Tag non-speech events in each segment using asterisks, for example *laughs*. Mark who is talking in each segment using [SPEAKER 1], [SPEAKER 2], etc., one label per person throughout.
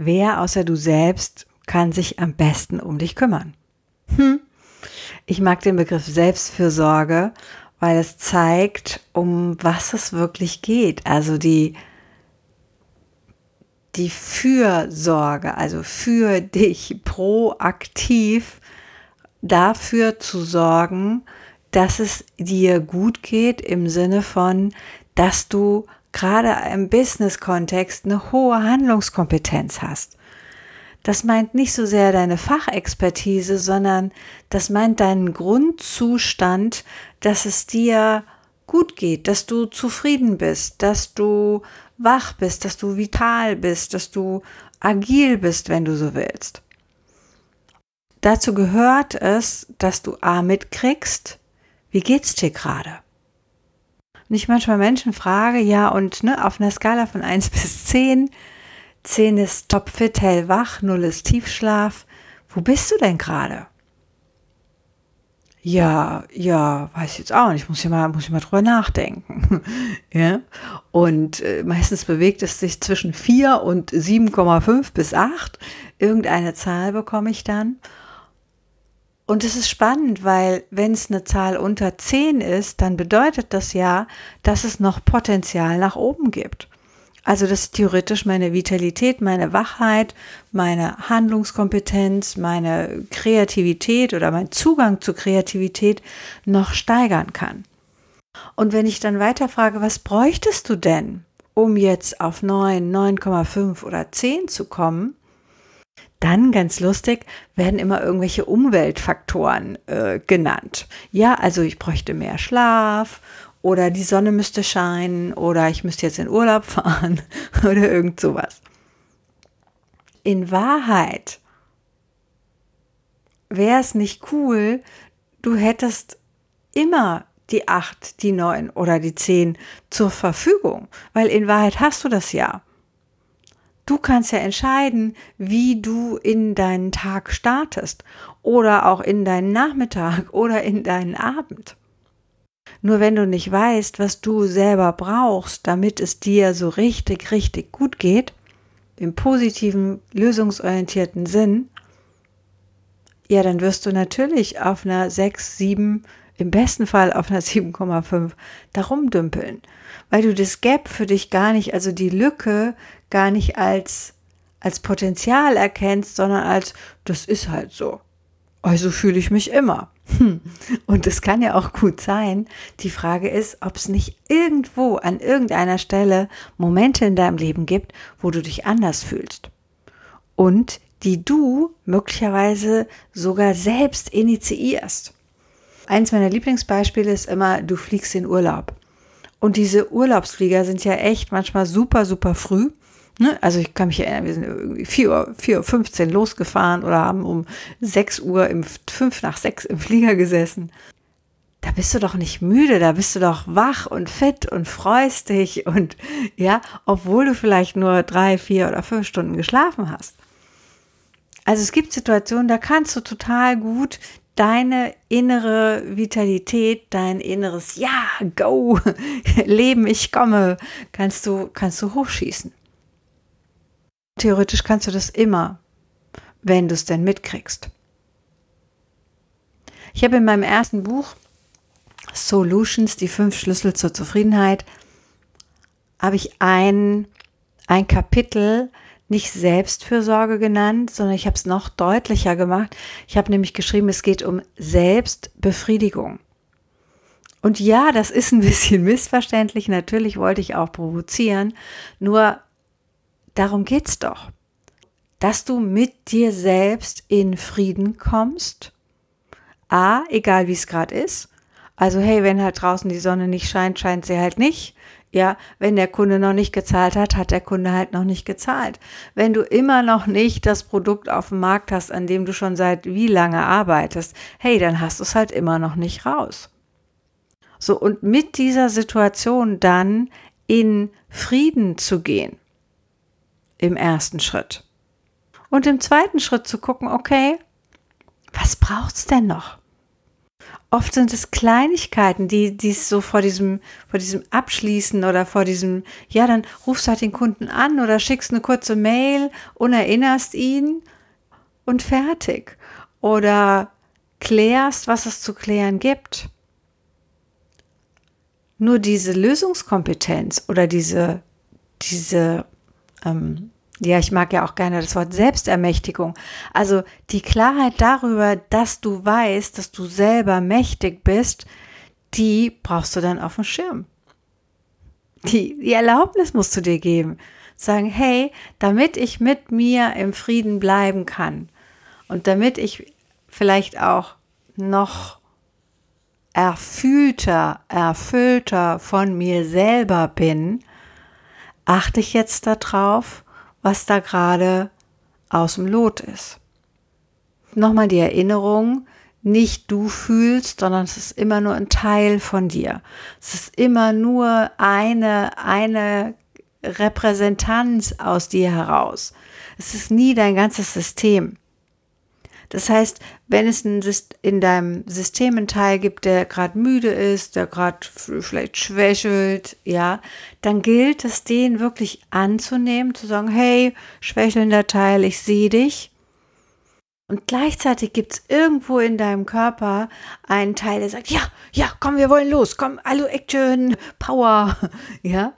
[SPEAKER 1] Wer außer du selbst kann sich am besten um dich kümmern? Hm. Ich mag den Begriff Selbstfürsorge, weil es zeigt, um was es wirklich geht. Also die, die Fürsorge, also für dich proaktiv dafür zu sorgen, dass es dir gut geht im Sinne von, dass du gerade im Business-Kontext eine hohe Handlungskompetenz hast. Das meint nicht so sehr deine Fachexpertise, sondern das meint deinen Grundzustand, dass es dir gut geht, dass du zufrieden bist, dass du wach bist, dass du vital bist, dass du agil bist, wenn du so willst. Dazu gehört es, dass du A mitkriegst, wie geht's dir gerade? Und ich manchmal Menschen frage, ja, und ne, auf einer Skala von 1 bis 10, 10 ist topfit, hellwach, 0 ist Tiefschlaf. Wo bist du denn gerade? Ja, ja, weiß ich jetzt auch nicht. Muss ich mal, muss ich mal drüber nachdenken. *laughs* ja. Und äh, meistens bewegt es sich zwischen 4 und 7,5 bis 8. Irgendeine Zahl bekomme ich dann. Und es ist spannend, weil wenn es eine Zahl unter 10 ist, dann bedeutet das ja, dass es noch Potenzial nach oben gibt. Also dass theoretisch meine Vitalität, meine Wachheit, meine Handlungskompetenz, meine Kreativität oder mein Zugang zu Kreativität noch steigern kann. Und wenn ich dann weiter frage, was bräuchtest du denn, um jetzt auf 9, 9,5 oder 10 zu kommen, dann, ganz lustig, werden immer irgendwelche Umweltfaktoren äh, genannt. Ja, also ich bräuchte mehr Schlaf oder die Sonne müsste scheinen oder ich müsste jetzt in Urlaub *laughs* fahren oder irgend sowas. In Wahrheit wäre es nicht cool, du hättest immer die acht, die neun oder die zehn zur Verfügung, weil in Wahrheit hast du das ja. Du kannst ja entscheiden, wie du in deinen Tag startest oder auch in deinen Nachmittag *laughs* oder in deinen Abend. Nur wenn du nicht weißt, was du selber brauchst, damit es dir so richtig, richtig gut geht, im positiven, lösungsorientierten Sinn, ja, dann wirst du natürlich auf einer 6, 7, im besten Fall auf einer 7,5 darum dümpeln, weil du das Gap für dich gar nicht, also die Lücke gar nicht als, als Potenzial erkennst, sondern als, das ist halt so. Also fühle ich mich immer. Hm. Und es kann ja auch gut sein. Die Frage ist, ob es nicht irgendwo an irgendeiner Stelle Momente in deinem Leben gibt, wo du dich anders fühlst. Und die du möglicherweise sogar selbst initiierst. Eins meiner Lieblingsbeispiele ist immer, du fliegst in Urlaub. Und diese Urlaubsflieger sind ja echt manchmal super, super früh. Ne? Also ich kann mich erinnern, wir sind irgendwie 4 Uhr, 4 Uhr 15 losgefahren oder haben um 6 Uhr im 5 nach 6 im Flieger gesessen. Da bist du doch nicht müde, da bist du doch wach und fit und freust dich und ja, obwohl du vielleicht nur drei, vier oder fünf Stunden geschlafen hast. Also es gibt Situationen, da kannst du total gut deine innere Vitalität, dein inneres Ja, go, *laughs* Leben, ich komme, kannst du, kannst du hochschießen. Theoretisch kannst du das immer, wenn du es denn mitkriegst. Ich habe in meinem ersten Buch Solutions, die fünf Schlüssel zur Zufriedenheit, habe ich ein, ein Kapitel nicht Selbstfürsorge genannt, sondern ich habe es noch deutlicher gemacht. Ich habe nämlich geschrieben, es geht um Selbstbefriedigung. Und ja, das ist ein *laughs* bisschen missverständlich. Natürlich wollte ich auch provozieren. Nur Darum geht's doch. Dass du mit dir selbst in Frieden kommst. A, egal wie es gerade ist. Also hey, wenn halt draußen die Sonne nicht scheint, scheint sie halt nicht. Ja, wenn der Kunde noch nicht gezahlt hat, hat der Kunde halt noch nicht gezahlt. Wenn du immer noch nicht das Produkt auf dem Markt hast, an dem du schon seit wie lange arbeitest, hey, dann hast du es halt immer noch nicht raus. So, und mit dieser Situation dann in Frieden zu gehen. Im ersten Schritt. Und im zweiten Schritt zu gucken, okay, was braucht's denn noch? Oft sind es Kleinigkeiten, die dies so vor diesem, vor diesem Abschließen oder vor diesem, ja, dann rufst du halt den Kunden an oder schickst eine kurze Mail und erinnerst ihn und fertig. Oder klärst, was es zu klären gibt. Nur diese Lösungskompetenz oder diese, diese ähm, ja, ich mag ja auch gerne das Wort Selbstermächtigung. Also die Klarheit darüber, dass du weißt, dass du selber mächtig bist, die brauchst du dann auf dem Schirm. Die, die Erlaubnis musst du dir geben. Sagen, hey, damit ich mit mir im Frieden bleiben kann und damit ich vielleicht auch noch erfüllter, erfüllter von mir selber bin, achte ich jetzt darauf, was da gerade aus dem Lot ist. Nochmal die Erinnerung, nicht du fühlst, sondern es ist immer nur ein Teil von dir. Es ist immer nur eine, eine Repräsentanz aus dir heraus. Es ist nie dein ganzes System. Das heißt, wenn es in deinem System einen Teil gibt, der gerade müde ist, der gerade vielleicht schwächelt, ja, dann gilt es, den wirklich anzunehmen, zu sagen, hey, schwächelnder Teil, ich sehe dich. Und gleichzeitig gibt es irgendwo in deinem Körper einen Teil, der sagt, ja, ja, komm, wir wollen los, komm, hallo Action, Power, *laughs* ja.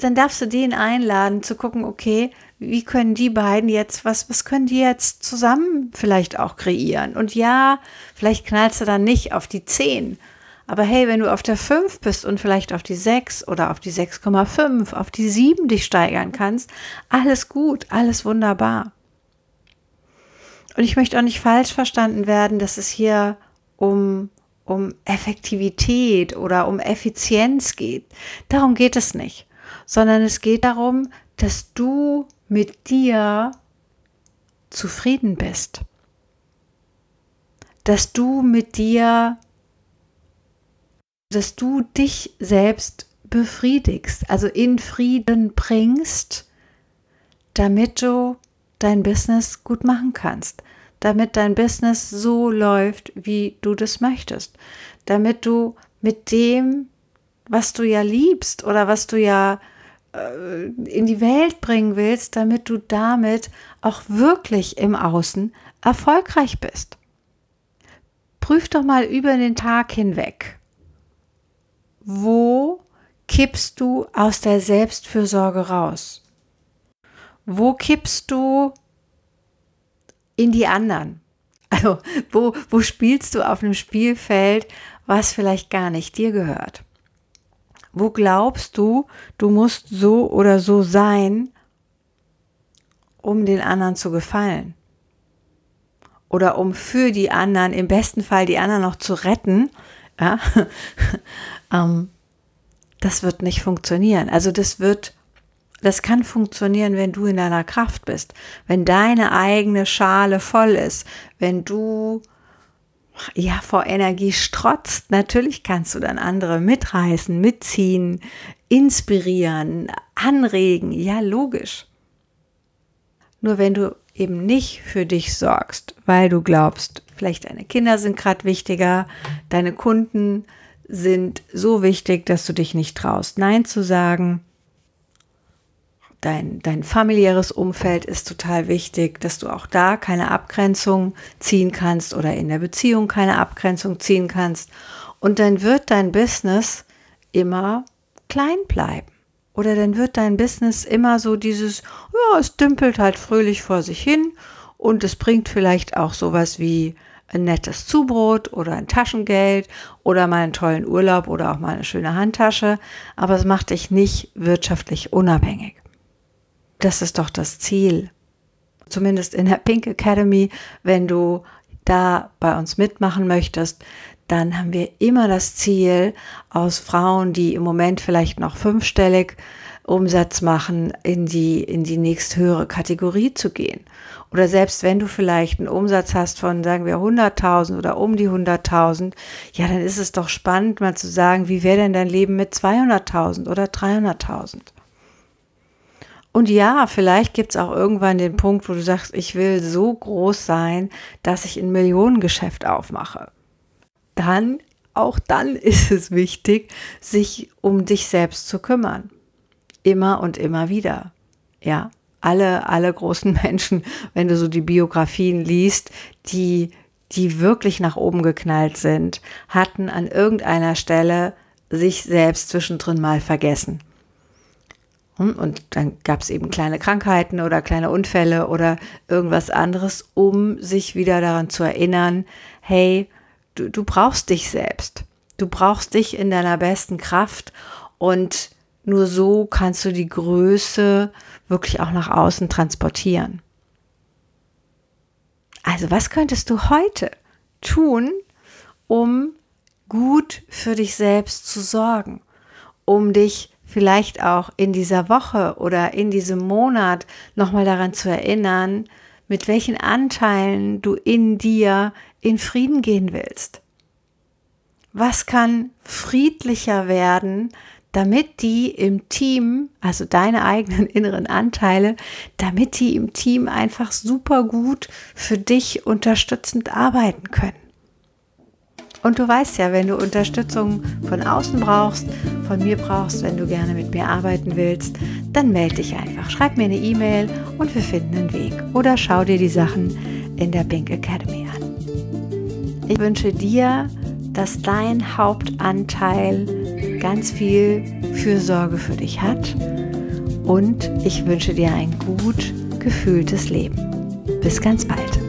[SPEAKER 1] Dann darfst du den einladen zu gucken, okay, wie können die beiden jetzt, was, was können die jetzt zusammen vielleicht auch kreieren? Und ja, vielleicht knallst du dann nicht auf die 10. Aber hey, wenn du auf der 5 bist und vielleicht auf die 6 oder auf die 6,5, auf die 7 dich steigern kannst, alles gut, alles wunderbar. Und ich möchte auch nicht falsch verstanden werden, dass es hier um, um Effektivität oder um Effizienz geht. Darum geht es nicht, sondern es geht darum, dass du mit dir zufrieden bist. Dass du mit dir, dass du dich selbst befriedigst, also in Frieden bringst, damit du dein Business gut machen kannst, damit dein Business so läuft, wie du das möchtest, damit du mit dem, was du ja liebst oder was du ja äh, in die Welt bringen willst, damit du damit auch wirklich im Außen erfolgreich bist. Prüf doch mal über den Tag hinweg. Wo kippst du aus der Selbstfürsorge raus? Wo kippst du in die anderen? Also, wo, wo spielst du auf einem Spielfeld, was vielleicht gar nicht dir gehört? Wo glaubst du, du musst so oder so sein, um den anderen zu gefallen? Oder um für die anderen, im besten Fall die anderen noch zu retten? Ja? *laughs* ähm, das wird nicht funktionieren. Also das wird, das kann funktionieren, wenn du in deiner Kraft bist, wenn deine eigene Schale voll ist, wenn du ja, vor Energie strotzt, natürlich kannst du dann andere mitreißen, mitziehen, inspirieren, anregen, ja, logisch. Nur wenn du eben nicht für dich sorgst, weil du glaubst, vielleicht deine Kinder sind gerade wichtiger, deine Kunden sind so wichtig, dass du dich nicht traust, Nein zu sagen, dein, dein familiäres Umfeld ist total wichtig, dass du auch da keine Abgrenzung ziehen kannst oder in der Beziehung keine Abgrenzung ziehen kannst. Und dann wird dein Business immer klein bleiben. Oder dann wird dein Business immer so dieses, ja, es dümpelt halt fröhlich vor sich hin und es bringt vielleicht auch sowas wie ein nettes Zubrot oder ein Taschengeld oder mal einen tollen Urlaub oder auch mal eine schöne Handtasche, aber es macht dich nicht wirtschaftlich unabhängig. Das ist doch das Ziel. Zumindest in der Pink Academy, wenn du da bei uns mitmachen möchtest, dann haben wir immer das Ziel, aus Frauen, die im Moment vielleicht noch fünfstellig Umsatz machen, in die, in die nächsthöhere Kategorie zu gehen. Oder selbst wenn du vielleicht einen Umsatz hast von, sagen wir, 100.000 oder um die 100.000, ja, dann ist es doch spannend, mal zu sagen, wie wäre denn dein Leben mit 200.000 oder 300.000? Und ja, vielleicht gibt es auch irgendwann den Punkt, wo du sagst, ich will so groß sein, dass ich ein Millionengeschäft aufmache. Dann, auch dann *laughs* ist es wichtig, sich um dich selbst zu kümmern. Immer und immer wieder. Ja, alle, alle großen *laughs* Menschen, wenn du so die Biografien liest, die, die wirklich nach oben geknallt sind, hatten an irgendeiner Stelle sich selbst zwischendrin mal vergessen und dann gab es eben kleine Krankheiten oder kleine Unfälle oder irgendwas anderes, um sich wieder daran zu erinnern, hey, du, du brauchst dich selbst. Du brauchst dich in deiner besten Kraft und nur so kannst du die Größe wirklich auch nach außen transportieren. Also was könntest du heute tun, um gut für dich selbst zu sorgen, um dich vielleicht auch in dieser Woche oder in diesem Monat nochmal daran zu erinnern, mit welchen Anteilen du in dir in Frieden gehen willst. Was kann friedlicher werden, damit die im Team, also deine eigenen *laughs* inneren Anteile, damit die im Team einfach super gut für dich unterstützend arbeiten können? Und du weißt ja, wenn du Unterstützung von außen brauchst, von mir brauchst, wenn du gerne mit mir arbeiten willst, dann melde dich einfach. Schreib mir eine E-Mail und wir finden einen Weg. Oder schau dir die Sachen in der Pink Academy an. Ich wünsche dir, dass dein Hauptanteil ganz viel Fürsorge für dich hat und ich wünsche dir ein gut gefühltes Leben. Bis ganz bald.